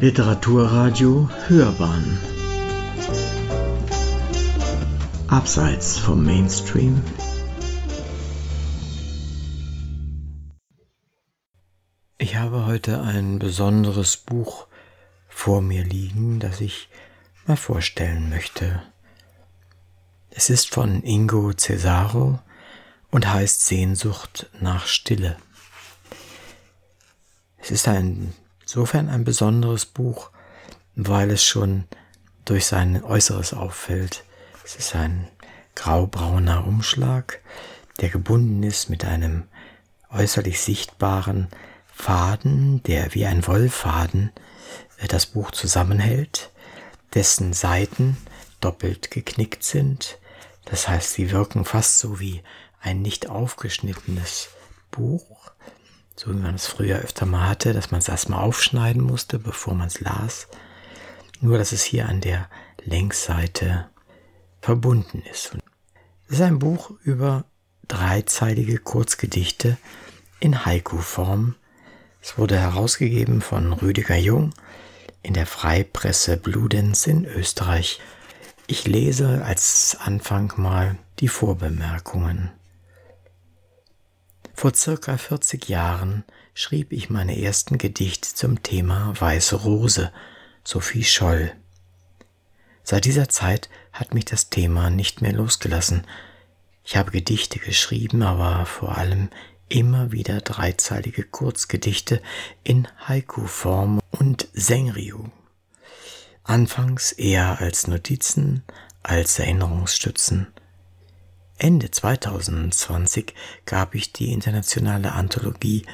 Literaturradio Hörbahn Abseits vom Mainstream Ich habe heute ein besonderes Buch vor mir liegen, das ich mal vorstellen möchte. Es ist von Ingo Cesaro und heißt Sehnsucht nach Stille. Es ist ein insofern ein besonderes Buch, weil es schon durch sein Äußeres auffällt. Es ist ein graubrauner Umschlag, der gebunden ist mit einem äußerlich sichtbaren Faden, der wie ein Wollfaden äh, das Buch zusammenhält, dessen Seiten doppelt geknickt sind. Das heißt, sie wirken fast so wie ein nicht aufgeschnittenes Buch so wie man es früher öfter mal hatte, dass man es erstmal aufschneiden musste, bevor man es las. Nur, dass es hier an der Längsseite verbunden ist. Es ist ein Buch über dreizeilige Kurzgedichte in Haiku-Form. Es wurde herausgegeben von Rüdiger Jung in der Freipresse Bludenz in Österreich. Ich lese als Anfang mal die Vorbemerkungen. Vor circa 40 Jahren schrieb ich meine ersten Gedichte zum Thema Weiße Rose, Sophie Scholl. Seit dieser Zeit hat mich das Thema nicht mehr losgelassen. Ich habe Gedichte geschrieben, aber vor allem immer wieder dreizeilige Kurzgedichte in Haiku-Form und Senryu. Anfangs eher als Notizen, als Erinnerungsstützen. Ende 2020 gab ich die internationale Anthologie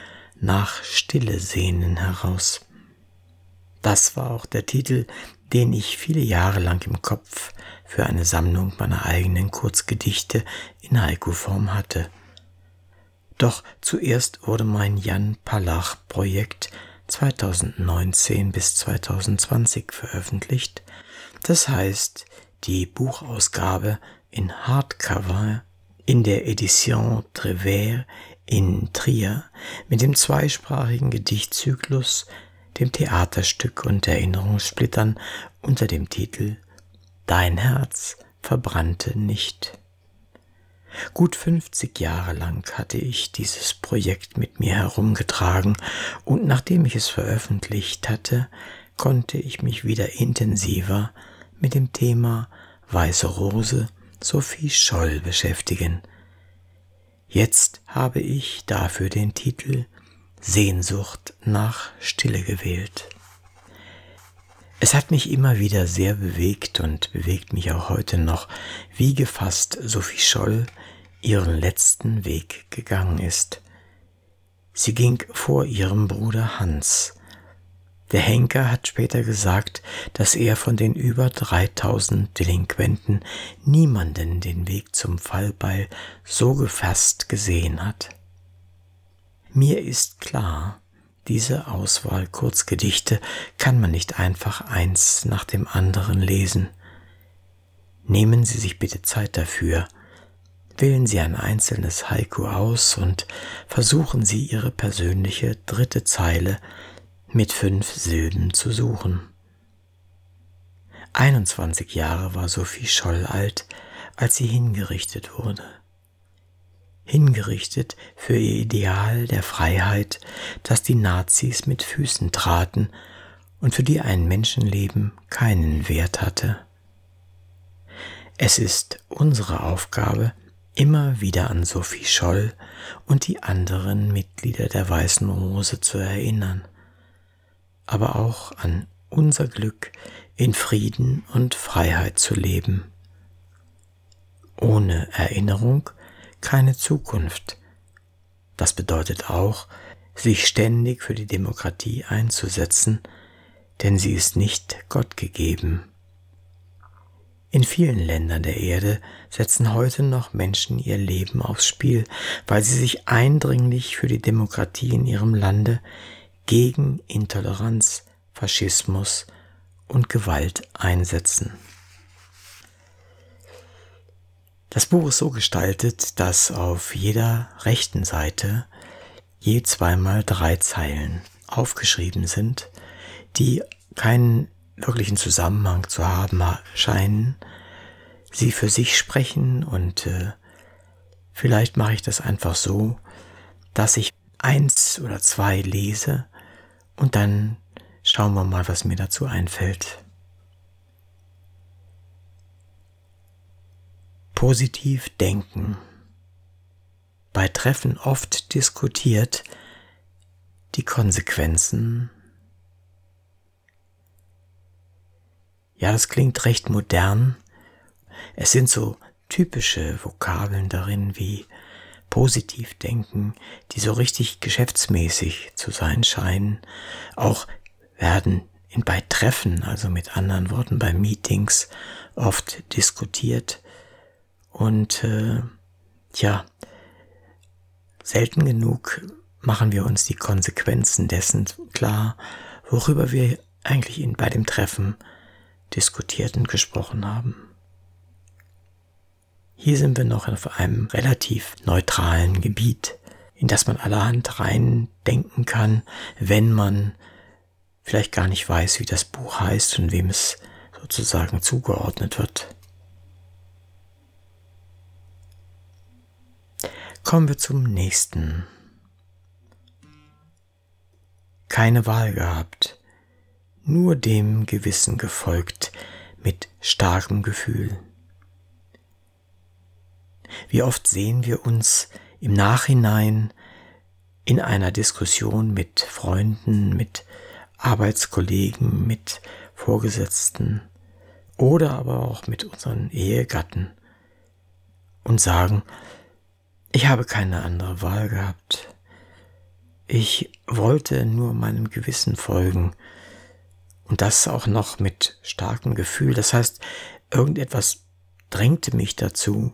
Nach Stille Sehnen heraus. Das war auch der Titel, den ich viele Jahre lang im Kopf für eine Sammlung meiner eigenen Kurzgedichte in Haiku-Form hatte. Doch zuerst wurde mein Jan Palach Projekt 2019 bis 2020 veröffentlicht, das heißt die Buchausgabe in Hardcover in der Edition Trevers in Trier mit dem zweisprachigen Gedichtzyklus, dem Theaterstück und Erinnerungssplittern unter dem Titel Dein Herz verbrannte nicht. Gut 50 Jahre lang hatte ich dieses Projekt mit mir herumgetragen und nachdem ich es veröffentlicht hatte, konnte ich mich wieder intensiver mit dem Thema Weiße Rose Sophie Scholl beschäftigen. Jetzt habe ich dafür den Titel Sehnsucht nach Stille gewählt. Es hat mich immer wieder sehr bewegt und bewegt mich auch heute noch, wie gefasst Sophie Scholl ihren letzten Weg gegangen ist. Sie ging vor ihrem Bruder Hans, der Henker hat später gesagt, dass er von den über 3000 Delinquenten niemanden den Weg zum Fallbeil so gefasst gesehen hat. Mir ist klar, diese Auswahl Kurzgedichte kann man nicht einfach eins nach dem anderen lesen. Nehmen Sie sich bitte Zeit dafür. Wählen Sie ein einzelnes Haiku aus und versuchen Sie Ihre persönliche dritte Zeile mit fünf Silben zu suchen. 21 Jahre war Sophie Scholl alt, als sie hingerichtet wurde. Hingerichtet für ihr Ideal der Freiheit, das die Nazis mit Füßen traten und für die ein Menschenleben keinen Wert hatte. Es ist unsere Aufgabe, immer wieder an Sophie Scholl und die anderen Mitglieder der Weißen Rose zu erinnern aber auch an unser Glück in Frieden und Freiheit zu leben. Ohne Erinnerung keine Zukunft. Das bedeutet auch, sich ständig für die Demokratie einzusetzen, denn sie ist nicht Gott gegeben. In vielen Ländern der Erde setzen heute noch Menschen ihr Leben aufs Spiel, weil sie sich eindringlich für die Demokratie in ihrem Lande, gegen Intoleranz, Faschismus und Gewalt einsetzen. Das Buch ist so gestaltet, dass auf jeder rechten Seite je zweimal drei Zeilen aufgeschrieben sind, die keinen wirklichen Zusammenhang zu haben scheinen, sie für sich sprechen und äh, vielleicht mache ich das einfach so, dass ich eins oder zwei lese und dann schauen wir mal, was mir dazu einfällt. Positiv denken. Bei Treffen oft diskutiert die Konsequenzen. Ja, das klingt recht modern. Es sind so typische Vokabeln darin wie positiv denken, die so richtig geschäftsmäßig zu sein scheinen. Auch werden in bei Treffen, also mit anderen Worten bei Meetings, oft diskutiert. Und äh, ja, selten genug machen wir uns die Konsequenzen dessen klar, worüber wir eigentlich in, bei dem Treffen diskutiert und gesprochen haben. Hier sind wir noch auf einem relativ neutralen Gebiet, in das man allerhand rein denken kann, wenn man vielleicht gar nicht weiß, wie das Buch heißt und wem es sozusagen zugeordnet wird. Kommen wir zum nächsten. Keine Wahl gehabt, nur dem Gewissen gefolgt mit starkem Gefühl. Wie oft sehen wir uns im Nachhinein in einer Diskussion mit Freunden, mit Arbeitskollegen, mit Vorgesetzten oder aber auch mit unseren Ehegatten und sagen, ich habe keine andere Wahl gehabt. Ich wollte nur meinem Gewissen folgen und das auch noch mit starkem Gefühl. Das heißt, irgendetwas drängte mich dazu,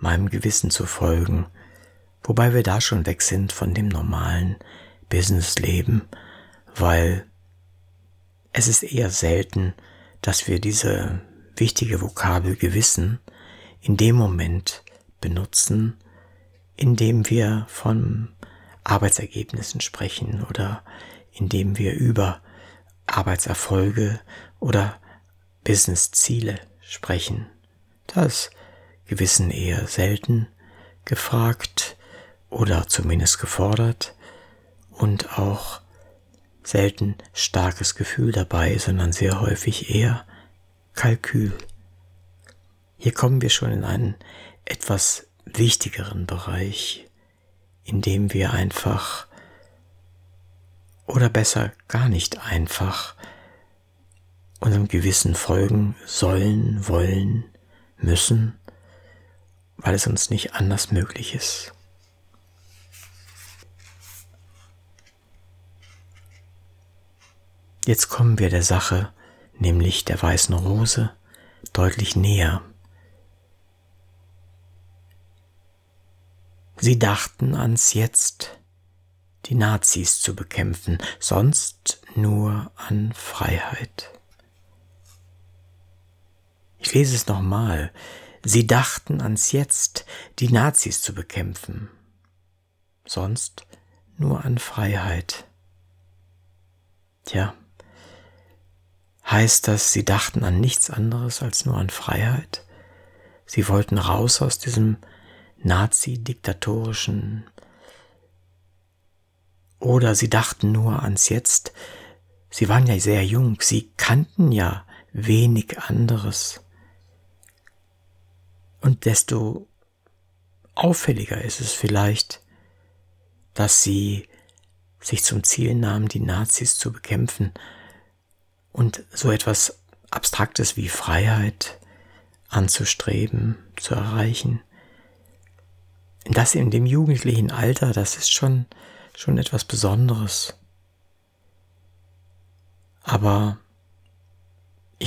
meinem Gewissen zu folgen, wobei wir da schon weg sind von dem normalen Businessleben, weil es ist eher selten, dass wir diese wichtige Vokabel Gewissen in dem Moment benutzen, in dem wir von Arbeitsergebnissen sprechen oder indem wir über Arbeitserfolge oder Businessziele sprechen. Das Gewissen eher selten gefragt oder zumindest gefordert und auch selten starkes Gefühl dabei, sondern sehr häufig eher Kalkül. Hier kommen wir schon in einen etwas wichtigeren Bereich, in dem wir einfach oder besser gar nicht einfach unserem Gewissen folgen sollen, wollen, müssen, weil es uns nicht anders möglich ist. Jetzt kommen wir der Sache, nämlich der weißen Rose, deutlich näher. Sie dachten ans Jetzt, die Nazis zu bekämpfen, sonst nur an Freiheit. Ich lese es nochmal. Sie dachten ans Jetzt, die Nazis zu bekämpfen, sonst nur an Freiheit. Tja, heißt das, sie dachten an nichts anderes als nur an Freiheit? Sie wollten raus aus diesem nazi-diktatorischen oder sie dachten nur ans Jetzt. Sie waren ja sehr jung, sie kannten ja wenig anderes. Und desto auffälliger ist es vielleicht, dass sie sich zum Ziel nahmen, die Nazis zu bekämpfen und so etwas Abstraktes wie Freiheit anzustreben, zu erreichen. Das in dem jugendlichen Alter, das ist schon, schon etwas Besonderes. Aber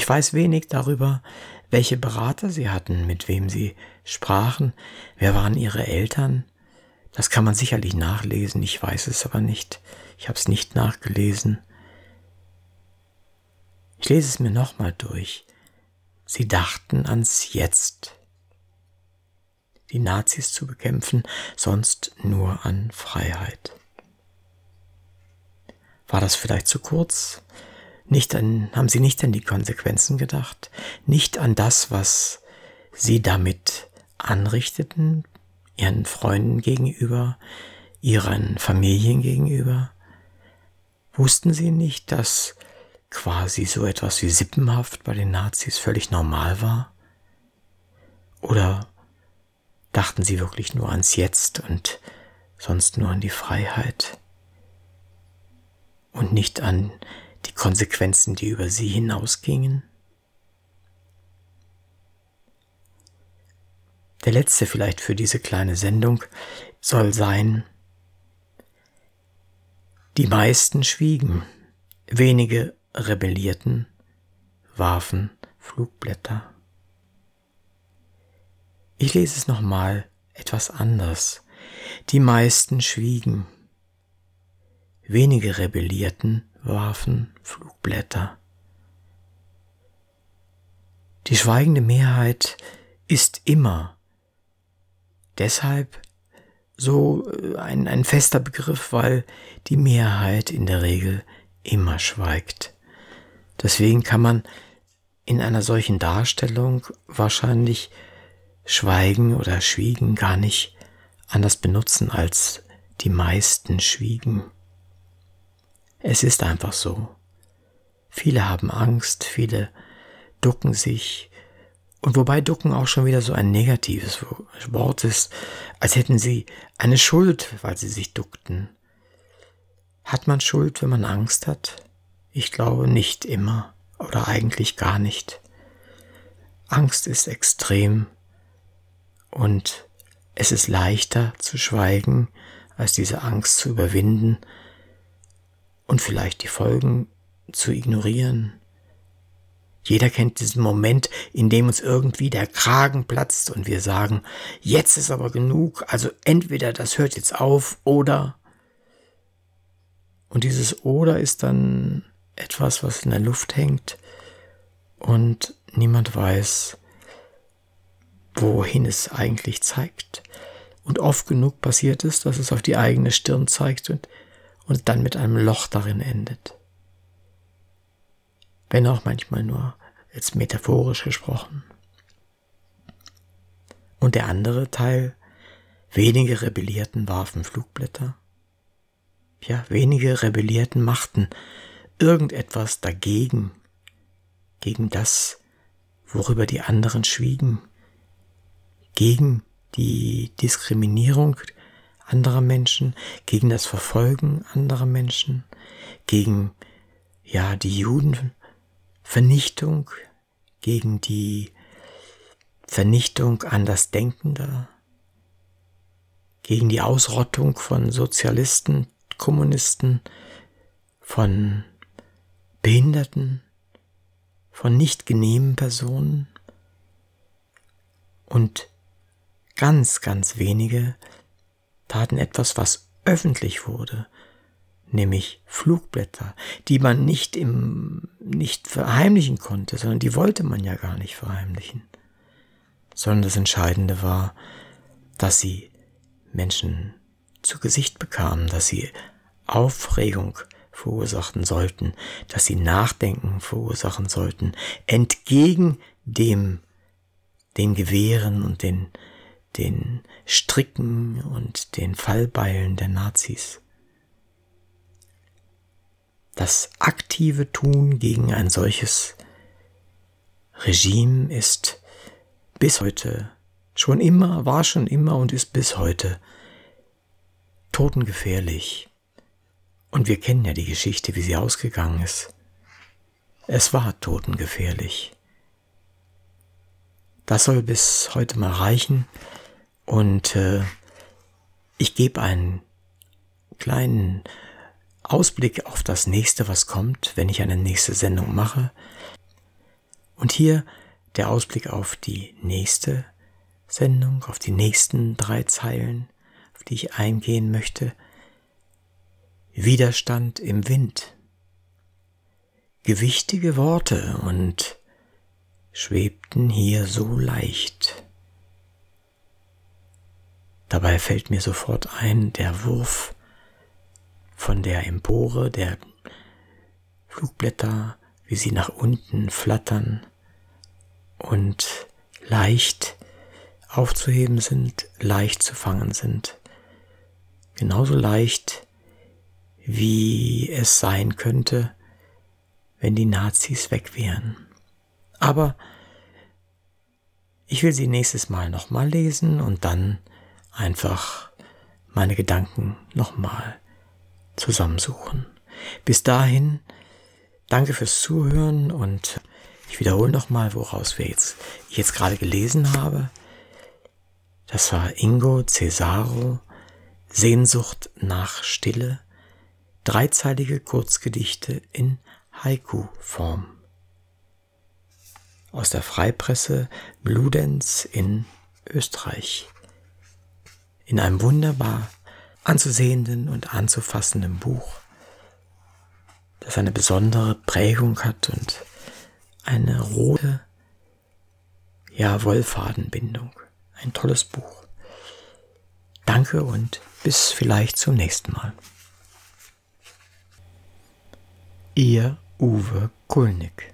ich weiß wenig darüber, welche Berater sie hatten, mit wem sie sprachen, wer waren ihre Eltern. Das kann man sicherlich nachlesen, ich weiß es aber nicht. Ich habe es nicht nachgelesen. Ich lese es mir nochmal durch. Sie dachten ans Jetzt. Die Nazis zu bekämpfen, sonst nur an Freiheit. War das vielleicht zu kurz? Nicht an, haben sie nicht an die Konsequenzen gedacht, nicht an das, was sie damit anrichteten, ihren Freunden gegenüber, ihren Familien gegenüber? Wussten sie nicht, dass quasi so etwas wie Sippenhaft bei den Nazis völlig normal war? Oder dachten sie wirklich nur ans Jetzt und sonst nur an die Freiheit? Und nicht an Konsequenzen, die über sie hinausgingen? Der letzte vielleicht für diese kleine Sendung soll sein, die meisten schwiegen, wenige rebellierten, warfen Flugblätter. Ich lese es nochmal etwas anders. Die meisten schwiegen, wenige rebellierten, warfen Flugblätter. Die schweigende Mehrheit ist immer deshalb so äh, ein, ein fester Begriff, weil die Mehrheit in der Regel immer schweigt. Deswegen kann man in einer solchen Darstellung wahrscheinlich Schweigen oder Schwiegen gar nicht anders benutzen als die meisten schwiegen. Es ist einfach so. Viele haben Angst, viele ducken sich, und wobei ducken auch schon wieder so ein negatives Wort ist, als hätten sie eine Schuld, weil sie sich duckten. Hat man Schuld, wenn man Angst hat? Ich glaube nicht immer oder eigentlich gar nicht. Angst ist extrem und es ist leichter zu schweigen, als diese Angst zu überwinden und vielleicht die Folgen zu ignorieren. Jeder kennt diesen Moment, in dem uns irgendwie der Kragen platzt und wir sagen, jetzt ist aber genug, also entweder das hört jetzt auf oder. Und dieses oder ist dann etwas, was in der Luft hängt und niemand weiß, wohin es eigentlich zeigt. Und oft genug passiert es, dass es auf die eigene Stirn zeigt und, und dann mit einem Loch darin endet wenn auch manchmal nur als metaphorisch gesprochen. Und der andere Teil, wenige Rebellierten warfen Flugblätter. Ja, wenige Rebellierten machten irgendetwas dagegen, gegen das, worüber die anderen schwiegen, gegen die Diskriminierung anderer Menschen, gegen das Verfolgen anderer Menschen, gegen ja die Juden Vernichtung, gegen die Vernichtung Andersdenkender, gegen die Ausrottung von Sozialisten, Kommunisten, von Behinderten, von nicht genehmen Personen und ganz, ganz wenige taten etwas, was öffentlich wurde, nämlich Flugblätter, die man nicht im, nicht verheimlichen konnte, sondern die wollte man ja gar nicht verheimlichen. Sondern das Entscheidende war, dass sie Menschen zu Gesicht bekamen, dass sie Aufregung verursachen sollten, dass sie Nachdenken verursachen sollten, entgegen dem, den Gewehren und den, den Stricken und den Fallbeilen der Nazis. Das aktive Tun gegen ein solches Regime ist bis heute, schon immer, war schon immer und ist bis heute totengefährlich. Und wir kennen ja die Geschichte, wie sie ausgegangen ist. Es war totengefährlich. Das soll bis heute mal reichen und äh, ich gebe einen kleinen Ausblick auf das nächste, was kommt, wenn ich eine nächste Sendung mache. Und hier der Ausblick auf die nächste Sendung, auf die nächsten drei Zeilen, auf die ich eingehen möchte. Widerstand im Wind. Gewichtige Worte und schwebten hier so leicht. Dabei fällt mir sofort ein der Wurf von der Empore, der Flugblätter, wie sie nach unten flattern und leicht aufzuheben sind, leicht zu fangen sind. Genauso leicht, wie es sein könnte, wenn die Nazis weg wären. Aber ich will sie nächstes Mal nochmal lesen und dann einfach meine Gedanken nochmal zusammensuchen. Bis dahin, danke fürs Zuhören und ich wiederhole nochmal, woraus wir jetzt, ich jetzt gerade gelesen habe. Das war Ingo Cesaro, Sehnsucht nach Stille, dreizeilige Kurzgedichte in Haiku-Form. Aus der Freipresse Bludenz in Österreich. In einem wunderbar anzusehenden und anzufassenden Buch, das eine besondere Prägung hat und eine rote, ja, Wollfadenbindung. Ein tolles Buch. Danke und bis vielleicht zum nächsten Mal. Ihr Uwe Kulnig.